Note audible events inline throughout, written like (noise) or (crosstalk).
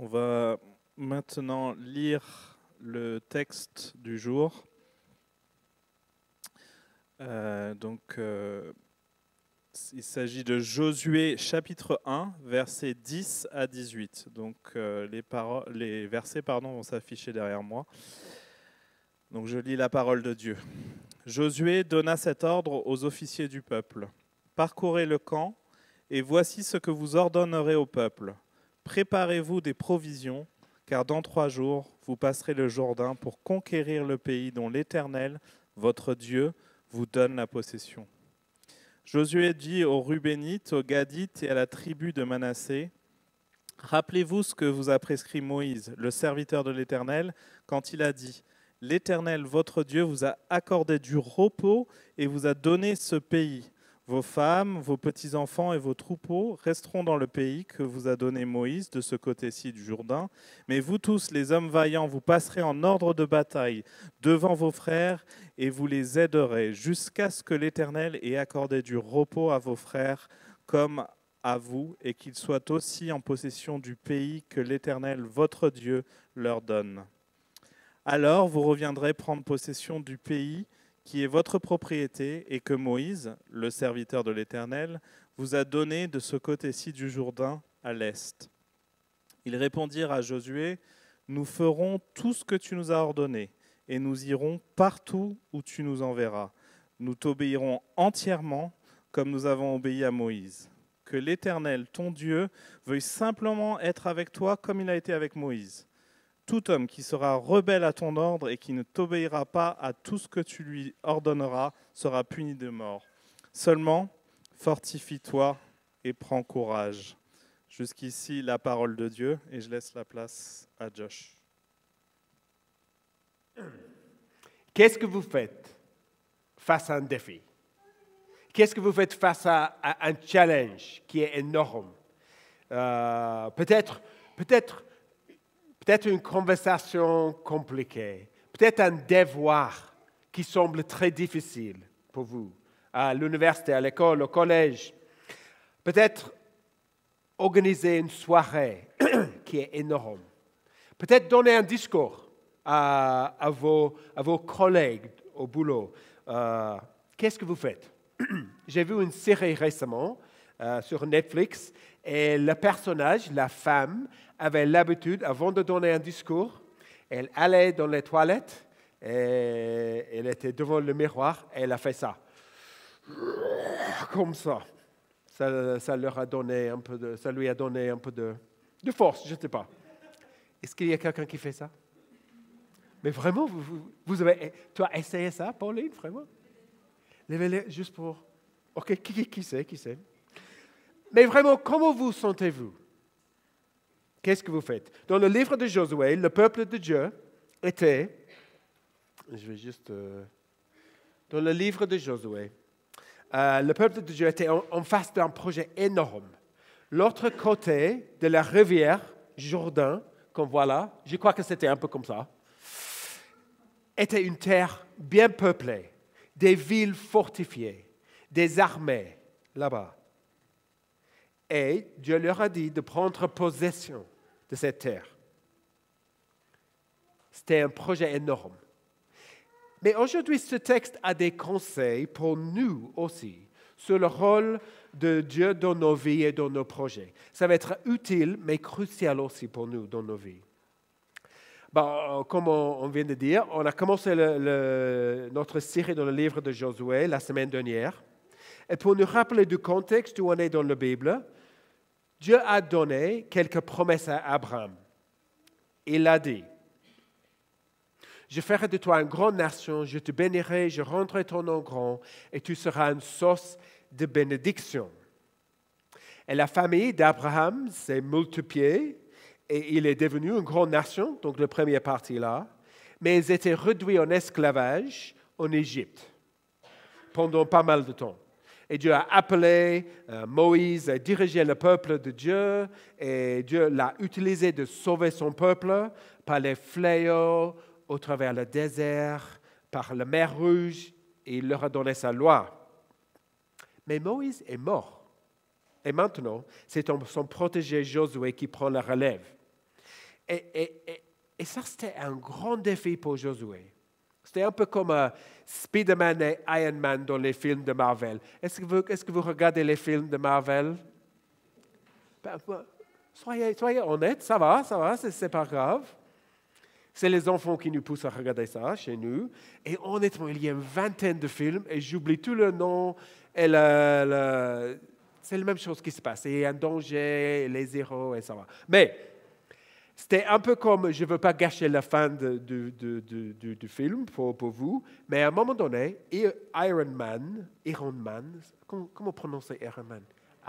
On va maintenant lire le texte du jour. Euh, donc, euh, il s'agit de Josué chapitre 1, versets 10 à 18. Donc, euh, les, versets pardon, vont s'afficher derrière moi. Donc, je lis la parole de Dieu. Josué donna cet ordre aux officiers du peuple. Parcourez le camp, et voici ce que vous ordonnerez au peuple Préparez-vous des provisions, car dans trois jours, vous passerez le Jourdain pour conquérir le pays dont l'Éternel, votre Dieu, vous donne la possession. Josué dit aux Rubénites, aux Gadites et à la tribu de Manassé, Rappelez-vous ce que vous a prescrit Moïse, le serviteur de l'Éternel, quand il a dit, L'Éternel, votre Dieu, vous a accordé du repos et vous a donné ce pays. Vos femmes, vos petits-enfants et vos troupeaux resteront dans le pays que vous a donné Moïse de ce côté-ci du Jourdain. Mais vous tous, les hommes vaillants, vous passerez en ordre de bataille devant vos frères et vous les aiderez jusqu'à ce que l'Éternel ait accordé du repos à vos frères comme à vous et qu'ils soient aussi en possession du pays que l'Éternel, votre Dieu, leur donne. Alors vous reviendrez prendre possession du pays qui est votre propriété et que Moïse, le serviteur de l'Éternel, vous a donné de ce côté-ci du Jourdain à l'est. Ils répondirent à Josué, Nous ferons tout ce que tu nous as ordonné, et nous irons partout où tu nous enverras. Nous t'obéirons entièrement comme nous avons obéi à Moïse. Que l'Éternel, ton Dieu, veuille simplement être avec toi comme il a été avec Moïse tout homme qui sera rebelle à ton ordre et qui ne t'obéira pas à tout ce que tu lui ordonneras sera puni de mort. Seulement, fortifie-toi et prends courage. Jusqu'ici, la parole de Dieu, et je laisse la place à Josh. Qu'est-ce que vous faites face à un défi? Qu'est-ce que vous faites face à, un challenge qui est énorme? Euh, Peut-être, peut-être peut-être une conversation compliquée, peut-être un devoir qui semble très difficile pour vous, à l'université, à l'école, au collège. Peut-être organiser une soirée (clears throat) qui est énorme. Peut-être donner un discours à, vos, collègues au boulot. Euh, qu'est-ce que vous faites? (clears throat) J'ai vu une série récemment euh, sur Netflix et le personnage, la femme, avait l'habitude, avant de donner un discours, elle allait dans les toilettes et elle était devant le miroir et elle a fait ça. Comme ça. Ça, leur a donné un peu de, ça lui a donné un peu de, de force, je ne sais pas. Est-ce qu'il y a quelqu'un qui fait ça? Mais vraiment, vous, vous, avez, tu as essayé ça, Pauline, vraiment? Levez-les juste pour... Ok, qui, qui sait, qui sait Mais vraiment, comment vous sentez-vous? Qu'est-ce que vous faites? Dans le livre de Josué, le peuple de Dieu était, je vais juste, euh, dans le livre de Josué, euh, le peuple de Dieu était en, face d'un projet énorme. L'autre côté de la rivière Jourdain, comme voilà, je crois que c'était un peu comme ça, était une terre bien peuplée, des villes fortifiées, des armées là-bas. Et Dieu leur a dit de prendre possession de cette terre. C'était un projet énorme. Mais aujourd'hui, ce texte a des conseils pour nous aussi sur le rôle de Dieu dans nos vies et dans nos projets. Ça va être utile, mais crucial aussi pour nous dans nos vies. Bon, comme on vient de dire, on a commencé notre série dans le livre de Josué la semaine dernière. Et pour nous rappeler du contexte où on est dans la Bible, Dieu a donné quelques promesses à Abraham. Il a dit, je ferai de toi une grande nation, je te bénirai, je rendrai ton nom grand, et tu seras une source de bénédiction. Et la famille d'Abraham s'est multipliée, et il est devenu une grande nation, donc la première partie là, mais ils étaient réduits en esclavage en Égypte pendant pas mal de temps. Et Dieu a appelé euh, Moïse à diriger le peuple de Dieu. Et Dieu l'a utilisé de sauver son peuple par les fléaux au travers le désert, par la mer Rouge. Et il leur a donné sa loi. Mais Moïse est mort. Et maintenant, c'est son protégé Josué qui prend la relève. Et, et- ça, c'était un grand défi pour Josué. C'était un peu comme euh, Spider-Man et Iron Man dans les films de Marvel. Est-ce que vous, est-ce que vous regardez les films de Marvel? Ben, ben, soyez, soyez honnêtes, ça va, ça va, c'est, pas grave. C'est les enfants qui nous poussent à regarder ça chez nous. Et honnêtement, il y a une vingtaine de films et j'oublie tout le nom. C'est la même chose qui se passe. Il y a un danger, les héros et ça va. Mais c'était un peu comme, je ne veux pas gâcher la fin du, film pour, vous, mais à un moment donné, Iron Man, Iron Man, comment, comment prononcer Iron Man?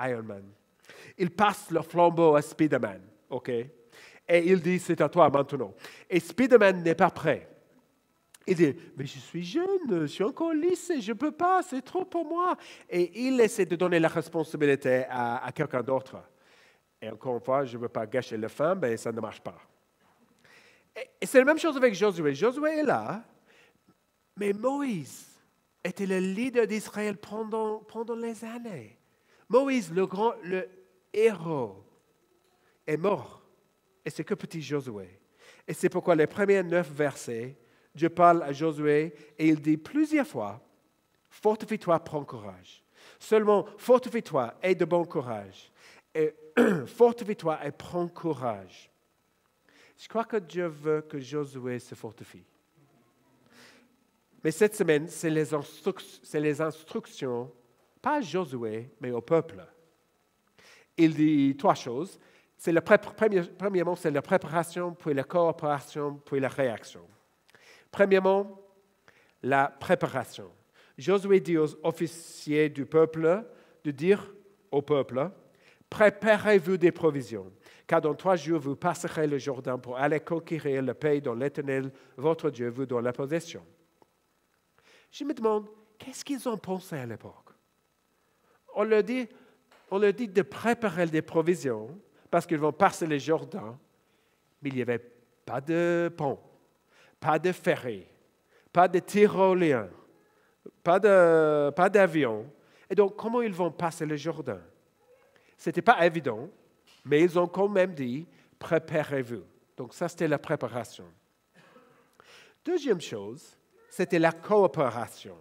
Iron Man. Il passe le flambeau à Spider-Man, OK? Et il dit, c'est à toi maintenant. Et Spider-Man n'est pas prêt. Il dit, mais je suis jeune, je suis encore au lycée, je ne peux pas, c'est trop pour moi. Et il essaie de donner la responsabilité à quelqu'un d'autre. Et encore une fois, je ne veux pas gâcher le fin, mais ça ne marche pas. Et, et c'est la même chose avec Josué. Josué est là, mais Moïse était le leader d'Israël pendant, pendant les années. Moïse, le grand, le héros, est mort. Et c'est que petit Josué. Et c'est pourquoi les premiers neuf versets, Dieu parle à Josué et il dit plusieurs fois, fortifie-toi, prends courage. Seulement, fortifie-toi, aie de bon courage. Et (clears throat) fortifie-toi et prends courage. Je crois que Dieu veut que Josué se fortifie. Mais cette semaine, c'est les, instructions, pas à Josué, mais au peuple. Il dit trois choses. C'est le premier- premièrement, c'est la préparation, puis la coopération, puis la réaction. Premièrement, la préparation. Josué dit aux officiers du peuple de dire au peuple, préparez-vous des provisions, car dans trois jours vous passerez le Jourdain pour aller conquérir le pays dont l'Éternel, votre Dieu, vous donne la possession. Je me demande, qu'est-ce qu'ils ont pensé à l'époque? On leur, dit, on leur dit de préparer des provisions parce qu'ils vont passer le Jourdain, mais il n'y avait pas de pont, pas de ferry, pas de tyrolien, pas de- pas d'avion. Et donc, comment ils vont passer le Jourdain? Ce n'était pas évident, mais ils ont quand même dit, préparez-vous. Donc, ça, c'était la préparation. Deuxième chose, c'était la coopération.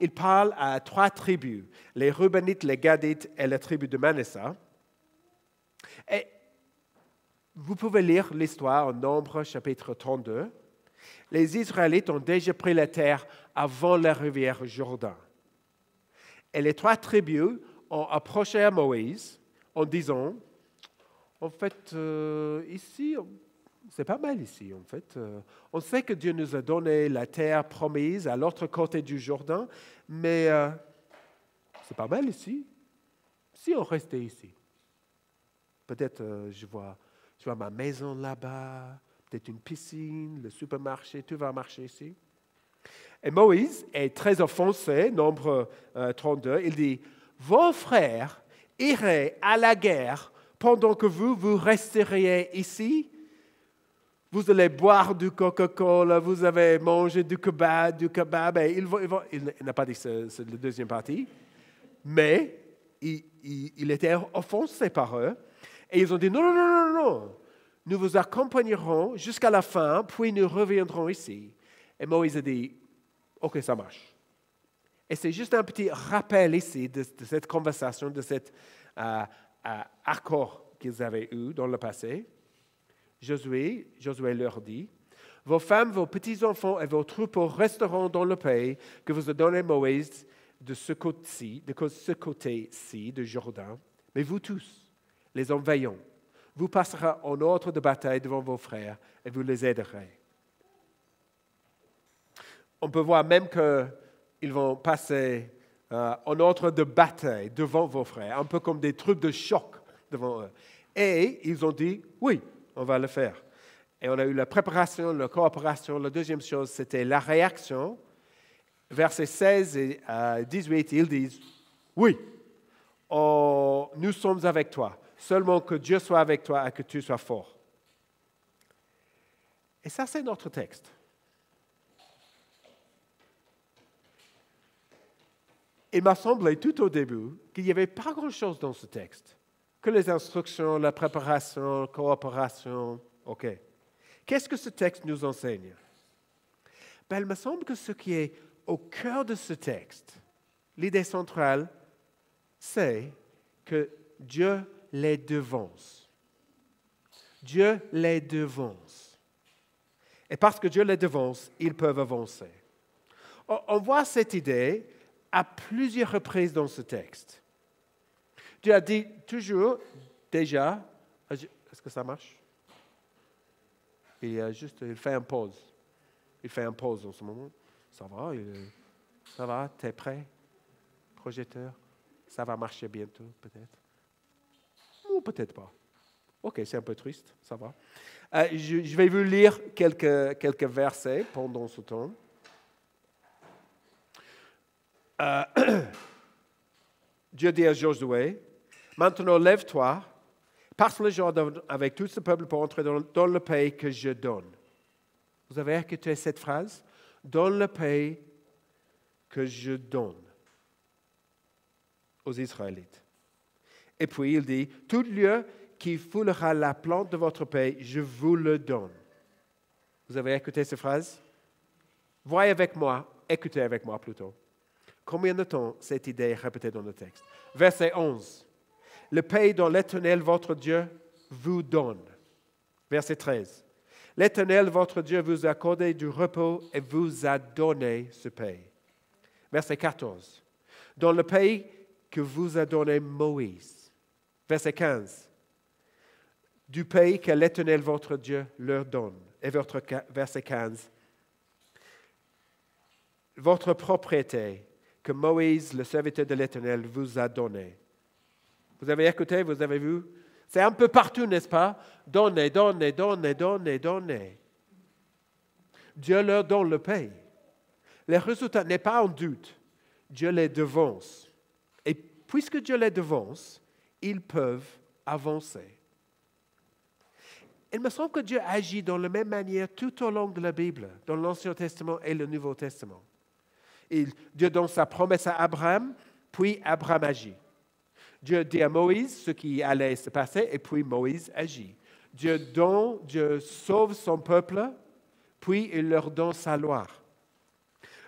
Il parle à trois tribus, les Reubenites, les Gadites et la tribu de Manasseh. Et vous pouvez lire l'histoire en Nombre chapitre 32. Les Israélites ont déjà pris la terre avant la rivière Jourdain. Et les trois tribus ont approché à Moïse en disant, en fait, euh, ici, c'est pas mal ici, en fait. Euh, on sait que Dieu nous a donné la terre promise à l'autre côté du Jourdain, mais euh, c'est pas mal ici. Si on restait ici, peut-être je, vois, je vois ma maison là-bas, peut-être une piscine, le supermarché, tout va marcher ici. Et Moïse est très offensé, nombre euh, 32, il dit, vos frères iraient à la guerre pendant que vous, vous resteriez ici vous allez boire du Coca-Cola, vous avez mangé du kebab, du kebab. Il, n'a pas dit ce- c'est la deuxième partie, mais il était offensé par eux. Et ils ont dit, non, non, non, non, non, nous vous accompagnerons jusqu'à la fin, puis nous reviendrons ici. Et Moïse a dit, OK, ça marche. Et c'est juste un petit rappel ici de, cette conversation, de cet euh, euh, accord qu'ils avaient eu dans le passé. Josué, Josué leur dit, Vos femmes, vos petits-enfants et vos troupeaux resteront dans le pays que vous a donné Moïse de ce côté-ci, de ce côté-ci de Jourdain. Mais vous tous, les vaillants, vous passerez en ordre de bataille devant vos frères et vous les aiderez. On peut voir même qu'ils vont passer euh, en ordre de bataille devant vos frères, un peu comme des trucs de choc devant eux. Et ils ont dit, oui, on va le faire. Et on a eu la préparation, la coopération. La deuxième chose, c'était la réaction. Versets 16 et euh, 18, ils disent, oui, on- nous sommes avec toi. Seulement que Dieu soit avec toi et que tu sois fort. Et ça, c'est notre texte. Il m'a semblé tout au début qu'il n'y avait pas grand-chose dans ce texte, que les instructions, la préparation, la coopération. OK. Qu'est-ce que ce texte nous enseigne? Ben, Il me semble que ce qui est au cœur de ce texte, l'idée centrale, c'est que Dieu les devance. Dieu les devance. Et parce que Dieu les devance, ils peuvent avancer. On voit cette idée à plusieurs reprises dans ce texte. Dieu a dit toujours, déjà, est-ce que ça marche? Il, a juste, il fait un pause. Il fait un pause en ce moment. Ça va, ça va, t'es prêt? Projecteur? Ça va marcher bientôt, peut-être? Ou peut-être pas. Ok, c'est un peu triste, ça va. Euh, je, vais vous lire quelques, quelques versets pendant ce temps. Euh, (clears throat) Dieu dit à Josué, maintenant lève-toi, passe le Jordan avec tout ce peuple pour entrer dans, le pays que je donne. Vous avez écouté cette phrase? Dans le pays que je donne aux Israélites. Et puis il dit, tout lieu qui foulera la plante de votre pays, je vous le donne. Vous avez écouté cette phrase? Voyez avec moi, écoutez avec moi plutôt. Combien de temps cette idée est répétée dans le texte? Verset 11. Le pays dont l'Éternel, votre Dieu, vous donne. Verset 13. L'Éternel, votre Dieu, vous a accordé du repos et vous a donné ce pays. Verset 14. Dans le pays que vous a donné Moïse. Verset 15. Du pays que l'Éternel, votre Dieu, leur donne. Et verset 15. Votre propriété que Moïse, le serviteur de l'Éternel, vous a donné. Vous avez écouté, vous avez vu? C'est un peu partout, n'est-ce pas? Donnez, donnez, donnez, donnez, donnez. Dieu leur donne le pays. Le résultat n'est pas en doute. Dieu les devance. Et puisque Dieu les devance, ils peuvent avancer. Il me semble que Dieu agit dans la même manière tout au long de la Bible, dans l'Ancien Testament et le Nouveau Testament. Dieu donne sa promesse à Abraham, puis Abraham agit. Dieu dit à Moïse ce qui allait se passer, et puis Moïse agit. Dieu donne, Dieu sauve son peuple, puis il leur donne sa loi.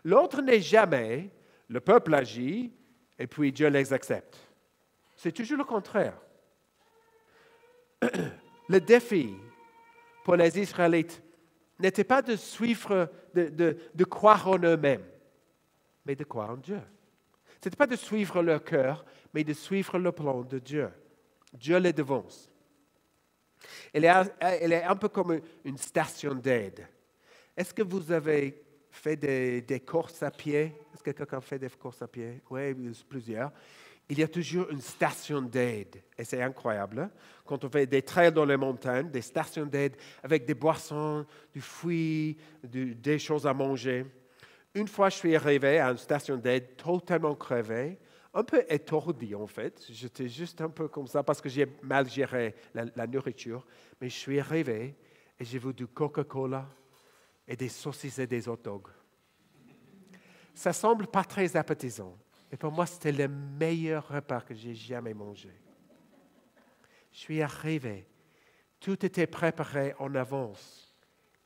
L'autre n'est jamais, le peuple agit, et puis Dieu les accepte. C'est toujours le contraire. (clears throat) Le défi pour les Israélites n'était pas de suivre, de, de croire en eux-mêmes mais de croire en Dieu. Ce n'était pas de suivre leur cœur, mais de suivre le plan de Dieu. Dieu les devance. Elle est, un peu comme une station d'aide. Est-ce que vous avez fait des, courses à pied? Est-ce que quelqu'un fait des courses à pied? Oui, plusieurs. Il y a toujours une station d'aide. Et c'est incroyable. Hein? Quand on fait des trails dans les montagnes, des stations d'aide avec des boissons, du fruit, des choses à manger. Une fois, je suis arrivé à une station d'aide totalement crevé, un peu étourdi en fait. J'étais juste un peu comme ça parce que j'ai mal géré la, nourriture. Mais je suis arrivé et j'ai vu du Coca-Cola et des saucisses et des hot dogs. Ça semble pas très appétissant. Mais pour moi, c'était le meilleur repas que j'ai jamais mangé. Je suis arrivé. Tout était préparé en avance.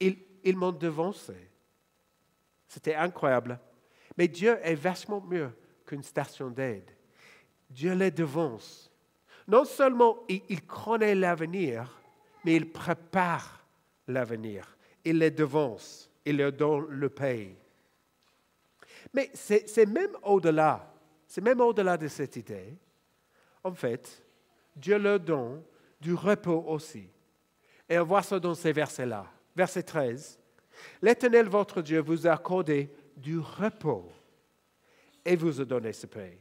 Ils, ils m'ont devancé. C'était incroyable. Mais Dieu est vachement mieux qu'une station d'aide. Dieu les devance. Non seulement il, connaît l'avenir, mais il prépare l'avenir. Il les devance. Il leur donne le pays. Mais c'est même au-delà. C'est même au-delà de cette idée. En fait, Dieu leur donne du repos aussi. Et on voit ça dans ces versets-là. Verset 13. L'Éternel, votre Dieu, vous a accordé du repos et vous a donné ce pays.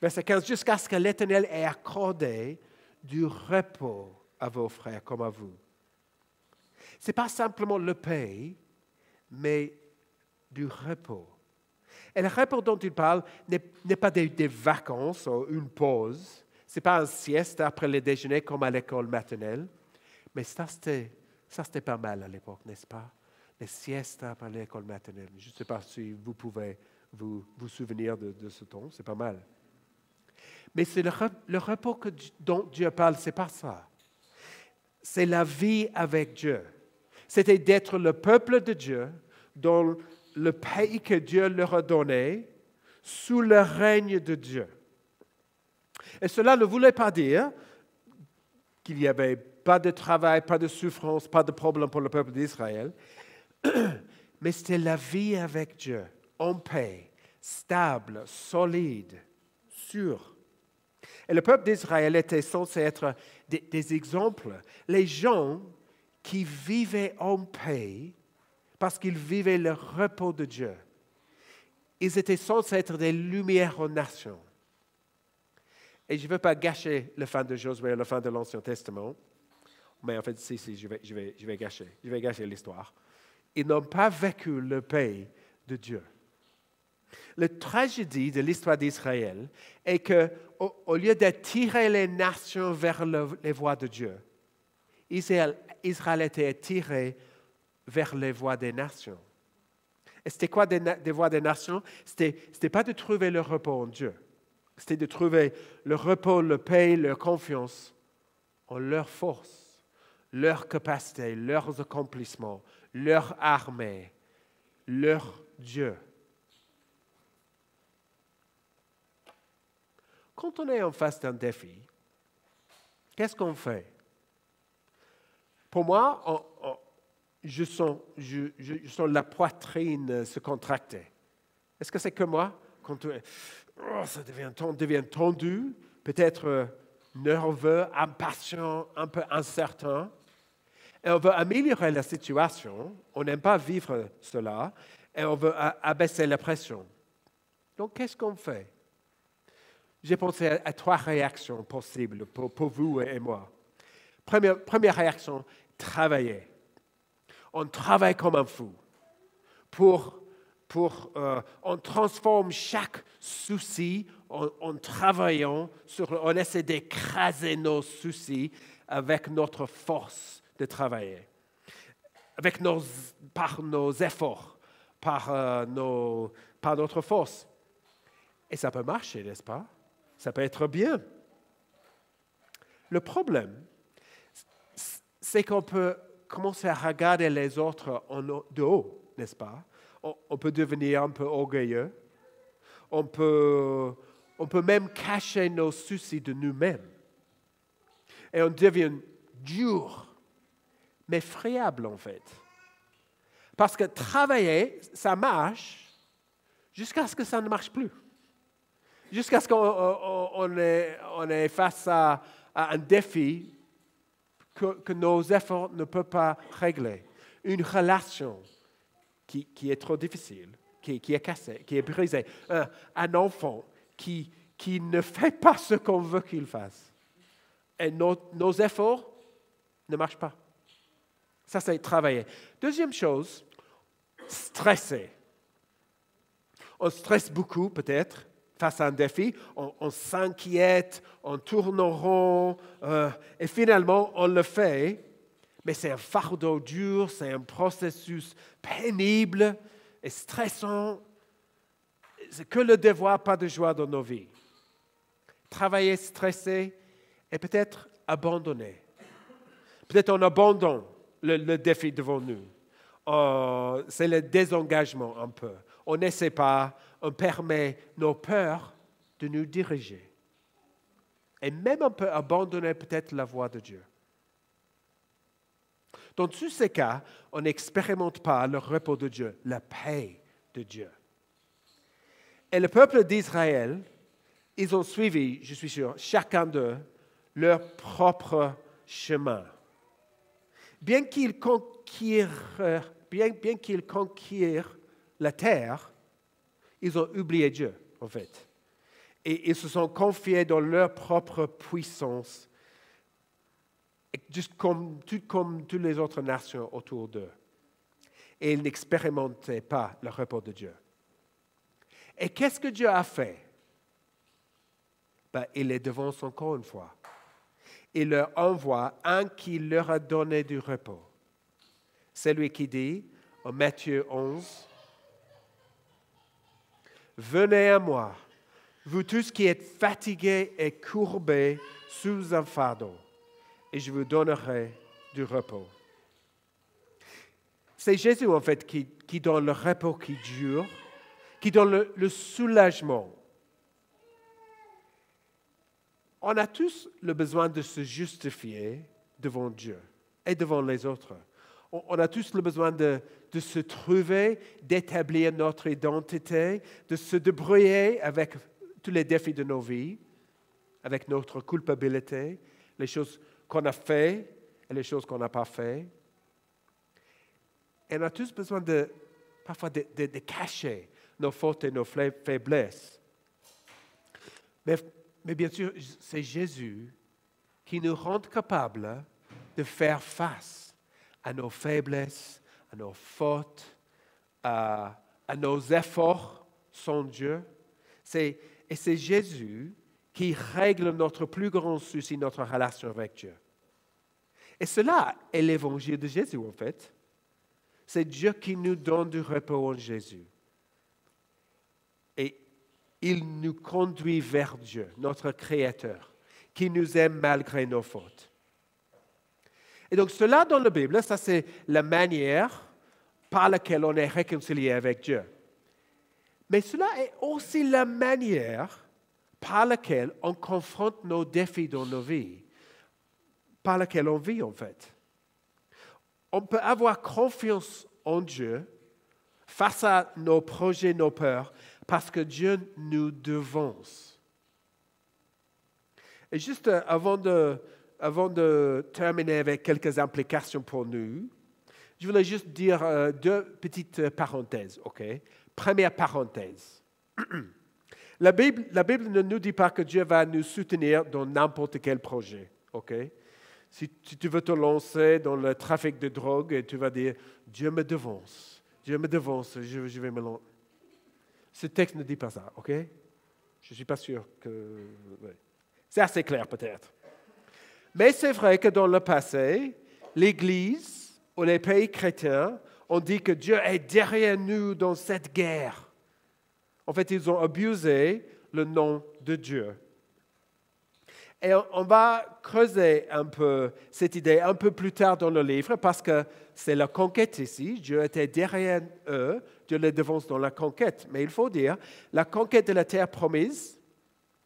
Verset 15, jusqu'à ce que l'Éternel ait accordé du repos à vos frères comme à vous. Ce n'est pas simplement le pays, mais du repos. Et le repos dont il parle n'est pas des, vacances ou une pause. Ce n'est pas un sieste après le déjeuner comme à l'école maternelle. Mais ça, c'était pas mal à l'époque, n'est-ce pas? Les siestes après l'école maternelle. Je ne sais pas si vous pouvez vous, vous souvenir de, ce temps, c'est pas mal. Mais c'est le, repos dont Dieu parle, c'est pas ça. c'est la vie avec Dieu. C'était d'être le peuple de Dieu dans le pays que Dieu leur a donné, sous le règne de Dieu. Et cela ne voulait pas dire qu'il n'y avait pas de travail, pas de souffrance, pas de problème pour le peuple d'Israël, (clears throat) mais c'était la vie avec Dieu, en paix, stable, solide, sûre. Et le peuple d'Israël était censé être des, exemples. Les gens qui vivaient en paix parce qu'ils vivaient le repos de Dieu. Ils étaient censés être des lumières aux nations. Et je ne veux pas gâcher le fin de Josué, le fin de l'Ancien Testament, mais en fait, si, si, je vais, je vais, je vais gâcher, je vais gâcher l'histoire. Ils n'ont pas vécu le pays de Dieu. La tragédie de l'histoire d'Israël est que, au, lieu d'attirer les nations vers les voies de Dieu, Israël, était attiré vers les voies des nations. Et c'était quoi des, voies des nations? C'était, c'était pas de trouver le repos en Dieu. C'était de trouver le repos, le paix, leur confiance en leur force, leur capacité, leurs accomplissements, leur armée, leur Dieu. Quand on est en face d'un défi, qu'est-ce qu'on fait? Pour moi, je, sens, la poitrine se contracter. Est-ce que c'est que moi? Quand oh, ça devient, devient tendu, peut-être euh, nerveux, impatient, un peu incertain. On veut améliorer la situation, on n'aime pas vivre cela, et on veut abaisser la pression. Donc, qu'est-ce qu'on fait? J'ai pensé à, trois réactions possibles pour, vous et moi. Première, réaction, travailler. On travaille comme un fou pour pour, euh, on transforme chaque souci en, travaillant sur, on essaie d'écraser nos soucis avec notre force de travailler, avec nos, par nos efforts, par, euh, nos, par notre force. Et ça peut marcher, n'est-ce pas? Ça peut être bien. Le problème, c'est qu'on peut commencer à regarder les autres de haut, n'est-ce pas? On, peut devenir un peu orgueilleux. On peut, on peut même cacher nos soucis de nous-mêmes. Et on devient dur, mais friable en fait. Parce que travailler, ça marche jusqu'à ce que ça ne marche plus jusqu'à ce qu'on est, face à, un défi que, nos efforts ne peuvent pas régler. Une relation qui, est trop difficile, qui, est cassée, qui est brisée. Un, enfant qui, ne fait pas ce qu'on veut qu'il fasse. Et nos efforts ne marchent pas. Ça, c'est travailler. Deuxième chose, stresser. On stresse beaucoup, peut-être, face à un défi, on, s'inquiète, on tourne en rond, euh, et finalement, on le fait, mais c'est un fardeau dur, c'est un processus pénible et stressant. C'est que le devoir, pas de joie dans nos vies. Travailler stressé et peut-être abandonner. Peut-être on abandonne le, défi devant nous. Euh, c'est le désengagement un peu. On n'essaie pas, on permet nos peurs de nous diriger. Et même on peut abandonner peut-être la voie de Dieu. Dans tous ces cas, on n'expérimente pas le repos de Dieu, la paix de Dieu. Et le peuple d'Israël, ils ont suivi, je suis sûr, chacun d'eux, leur propre chemin. Bien qu'ils conquirent la terre, ils ont oublié Dieu, en fait. Et ils se sont confiés dans leur propre puissance, juste comme, tout comme toutes les autres nations autour d'eux. Et ils n'expérimentaient pas le repos de Dieu. Et qu'est-ce que Dieu a fait? Ben, Il les devance encore une fois. Il leur envoie un qui leur a donné du repos. C'est lui qui dit en Matthieu 11, Venez à moi, vous tous qui êtes fatigués et courbés sous un fardeau, et je vous donnerai du repos. C'est Jésus, en fait, qui, donne le repos qui dure, qui donne le soulagement. On a tous le besoin de se justifier devant Dieu et devant les autres. On a tous le besoin de, de se trouver, d'établir notre identité, de se débrouiller avec tous les défis de nos vies, avec notre culpabilité, les choses qu'on a fait et les choses qu'on n'a pas fait. Et on a tous besoin de, parfois de, de- de cacher nos fautes et nos faiblesses. Mais, mais bien sûr, c'est Jésus qui nous rend capables de faire face à nos faiblesses, à nos fautes, à, à nos efforts sans Dieu. Et c'est Jésus qui règle notre plus grand souci, notre relation avec Dieu. Et cela est l'évangile de Jésus, en fait. C'est Dieu qui nous donne du repos en Jésus. Il nous conduit vers Dieu, notre Créateur, qui nous aime malgré nos fautes. Et donc cela dans la Bible, ça c'est la manière par laquelle on est réconcilié avec Dieu. Mais cela est aussi la manière par laquelle on confronte nos défis dans nos vies, par laquelle on vit en fait. On peut avoir confiance en Dieu face à nos projets, nos peurs, parce que Dieu nous devance. Et juste euh, avant de, avant de terminer avec quelques implications pour nous, je voulais juste dire euh, deux petites parenthèses, OK? Première parenthèse. (clears throat) La Bible, la Bible ne nous dit pas que Dieu va nous soutenir dans n'importe quel projet, OK? Si, tu veux te lancer dans le trafic de drogue tu vas dire Dieu me devance, Dieu me devance, je, je vais me lancer. Ce texte ne dit pas ça, OK? Je ne suis pas sûr que. C'est assez clair peut-être. Mais c'est vrai que dans le passé, l'Église ou les pays chrétiens ont dit que Dieu est derrière nous dans cette guerre. En fait, ils ont abusé le nom de Dieu. Et on, va creuser un peu cette idée un peu plus tard dans le livre parce que c'est la conquête ici. Dieu était derrière eux, Dieu les devance dans la conquête. Mais il faut dire, la conquête de la terre promise,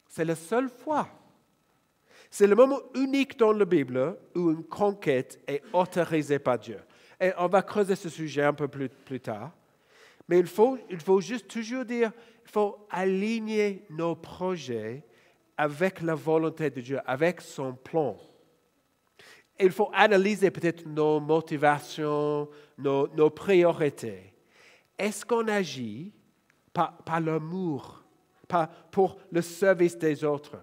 c'est la seule fois. C'est le moment unique dans la Bible où une conquête est autorisée par Dieu. Et on va creuser ce sujet un peu plus, plus tard. Mais il faut, il faut juste toujours dire, il faut aligner nos projets avec la volonté de Dieu, avec son plan. Il faut analyser peut-être nos motivations, nos, priorités. Est-ce qu'on agit par, par l'amour, par, pour le service des autres?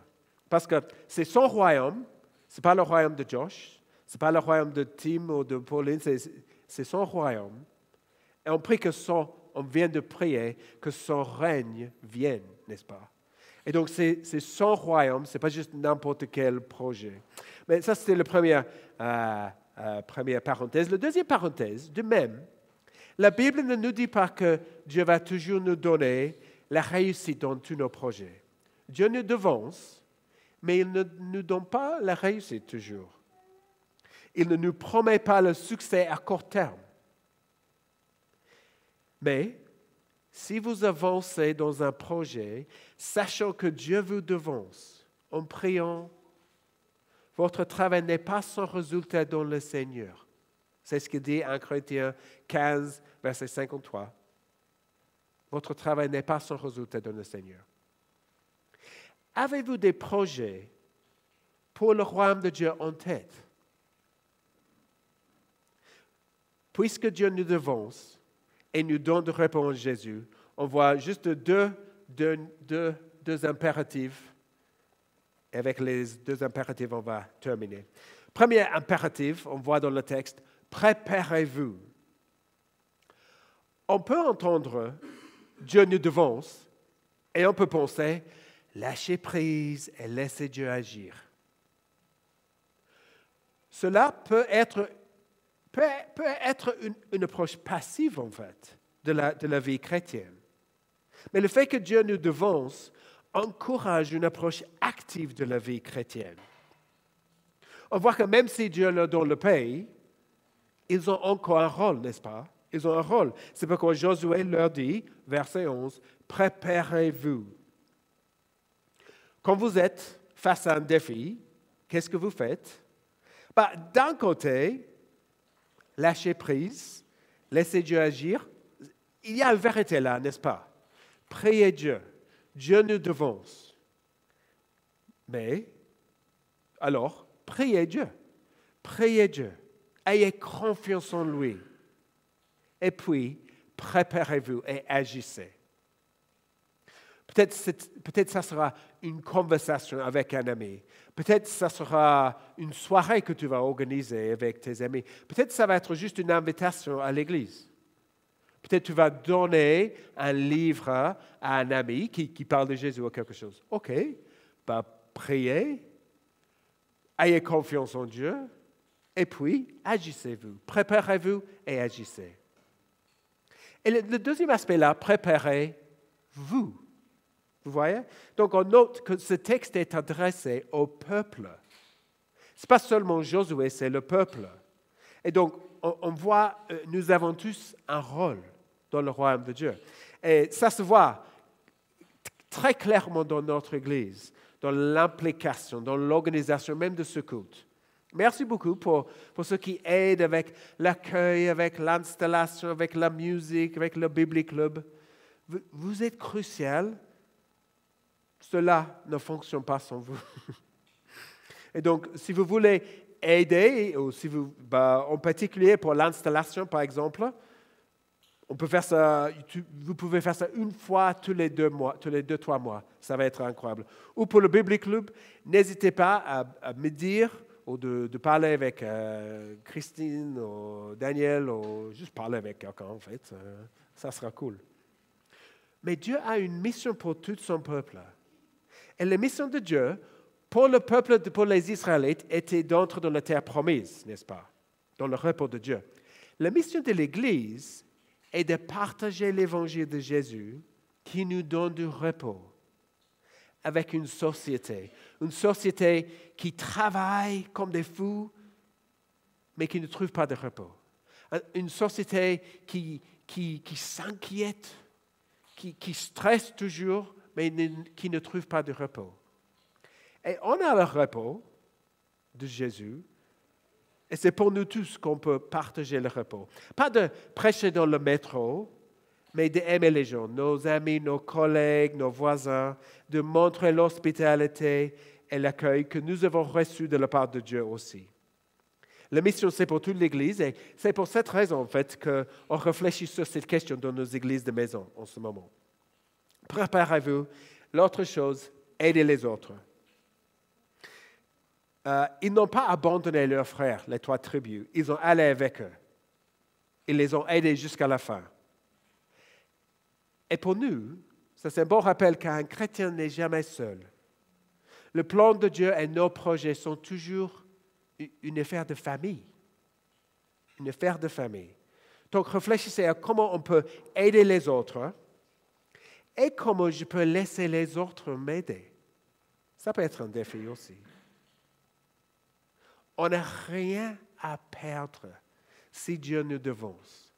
Parce que c'est son royaume, ce n'est pas le royaume de Josh, ce n'est pas le royaume de Tim ou de Pauline, c'est- c'est son royaume. Et on prie que son, on vient de prier que son règne vienne, n'est-ce pas? Et donc c'est son royaume, ce n'est pas juste n'importe quel projet. Mais ça, c'était la première, euh, euh, première parenthèse. La deuxième parenthèse, de même, la Bible ne nous dit pas que Dieu va toujours nous donner la réussite dans tous nos projets. Dieu nous devance, mais il ne nous donne pas la réussite toujours. Il ne nous promet pas le succès à court terme. Mais si vous avancez dans un projet, sachant que Dieu vous devance, en priant, votre travail n'est pas sans résultat dans le Seigneur. C'est ce que dit 1 Corinthiens 15, verset 53. Votre travail n'est pas sans résultat dans le Seigneur. Avez-vous des projets pour le royaume de Dieu en tête? Puisque Dieu nous devance et nous donne de réponse Jésus, on voit juste deux, deux, deux, deux impératifs. Et avec les deux impératifs, on va terminer. Premier impératif, on voit dans le texte, préparez-vous. On peut entendre Dieu nous devance et on peut penser, lâchez prise et laissez Dieu agir. Cela peut être, peut, être une, approche passive, en fait, de la, vie chrétienne. Mais le fait que Dieu nous devance encourage une approche active de la vie chrétienne. On voit que même si Dieu leur donne le pays, ils ont encore un rôle, n'est-ce pas? Ils ont un rôle. C'est pourquoi Josué leur dit, verset 11, préparez-vous. Quand vous êtes face à un défi, qu'est-ce que vous faites? Bah, D'un côté, lâchez prise, laissez Dieu agir. Il y a une vérité là, n'est-ce pas? Priez Dieu. Dieu nous devance. Mais, alors, priez Dieu. Priez Dieu. Ayez confiance en lui. Et puis, préparez-vous et agissez. Peut-être, peut-être ça sera une conversation avec un ami. Peut-être ça sera une soirée que tu vas organiser avec tes amis. Peut-être ça va être juste une invitation à l'église. Peut-être tu vas donner un livre à un ami qui, parle de Jésus ou quelque chose. OK, bah, priez, ayez confiance en Dieu, et puis agissez-vous, préparez-vous et agissez. Et le, deuxième aspect là, préparez-vous. Vous voyez? Donc on note que ce texte est adressé au peuple. Ce n'est pas seulement Josué, c'est le peuple. Et donc on, voit, euh, nous avons tous un rôle dans le royaume de Dieu. Et ça se voit très clairement dans notre Église, dans l'implication, dans l'organisation même de ce culte. Merci beaucoup pour, pour ceux qui aident avec l'accueil, avec l'installation, avec la musique, avec le Biblic Club. Vous, vous êtes crucial. Cela ne fonctionne pas sans vous. (laughs) Et donc, si vous voulez aider, ou si vous, bah, en particulier pour l'installation, par exemple, on peut faire ça, vous pouvez faire ça une fois tous les deux mois, tous les deux, trois mois. Ça va être incroyable. Ou pour le Biblic Club, n'hésitez pas à, me dire ou de, parler avec euh, Christine ou Daniel ou juste parler avec quelqu'un, en fait. Euh, ça sera cool. Mais Dieu a une mission pour tout son peuple. Et la mission de Dieu pour le peuple, pour les Israélites, était d'entrer dans la terre promise, n'est-ce pas? Dans le repos de Dieu. La mission de l'Église est de partager l'évangile de Jésus qui nous donne du repos avec une société. Une société qui travaille comme des fous, mais qui ne trouve pas de repos. Une société qui, qui, qui s'inquiète, qui, qui stresse toujours, mais qui ne trouve pas de repos. Et on a le repos de Jésus. Et c'est pour nous tous qu'on peut partager le repos. Pas de prêcher dans le métro, mais d'aimer les gens, nos amis, nos collègues, nos voisins, de montrer l'hospitalité et l'accueil que nous avons reçu de la part de Dieu aussi. La mission, c'est pour toute l'Église et c'est pour cette raison, en fait, qu'on réfléchit sur cette question dans nos églises de maison en ce moment. Préparez-vous. L'autre chose, aidez les autres. Euh, ils n'ont pas abandonné leurs frères, les trois tribus. Ils ont allé avec eux. Ils les ont aidés jusqu'à la fin. Et pour nous, c'est un bon rappel qu'un chrétien n'est jamais seul. Le plan de Dieu et nos projets sont toujours une affaire de famille. Une affaire de famille. Donc réfléchissez à comment on peut aider les autres et comment je peux laisser les autres m'aider? Ça peut être un défi aussi. On n'a rien à perdre si Dieu nous devance.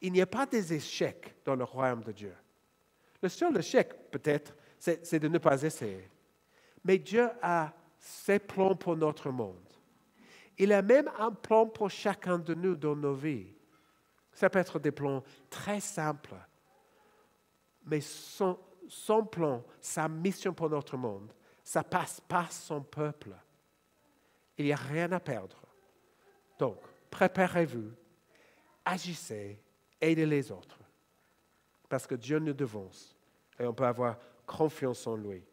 Il n'y a pas des échecs dans le royaume de Dieu. Le seul échec, peut-être, c'est de ne pas essayer. Mais Dieu a ses plans pour notre monde. Il a même un plan pour chacun de nous dans nos vies. Ça peut être des plans très simples, mais son, plan, sa mission pour notre monde, ça passe par son peuple. Il n'y a rien à perdre. Donc, préparez-vous, agissez, aidez les autres. Parce que Dieu nous devance et on peut avoir confiance en lui.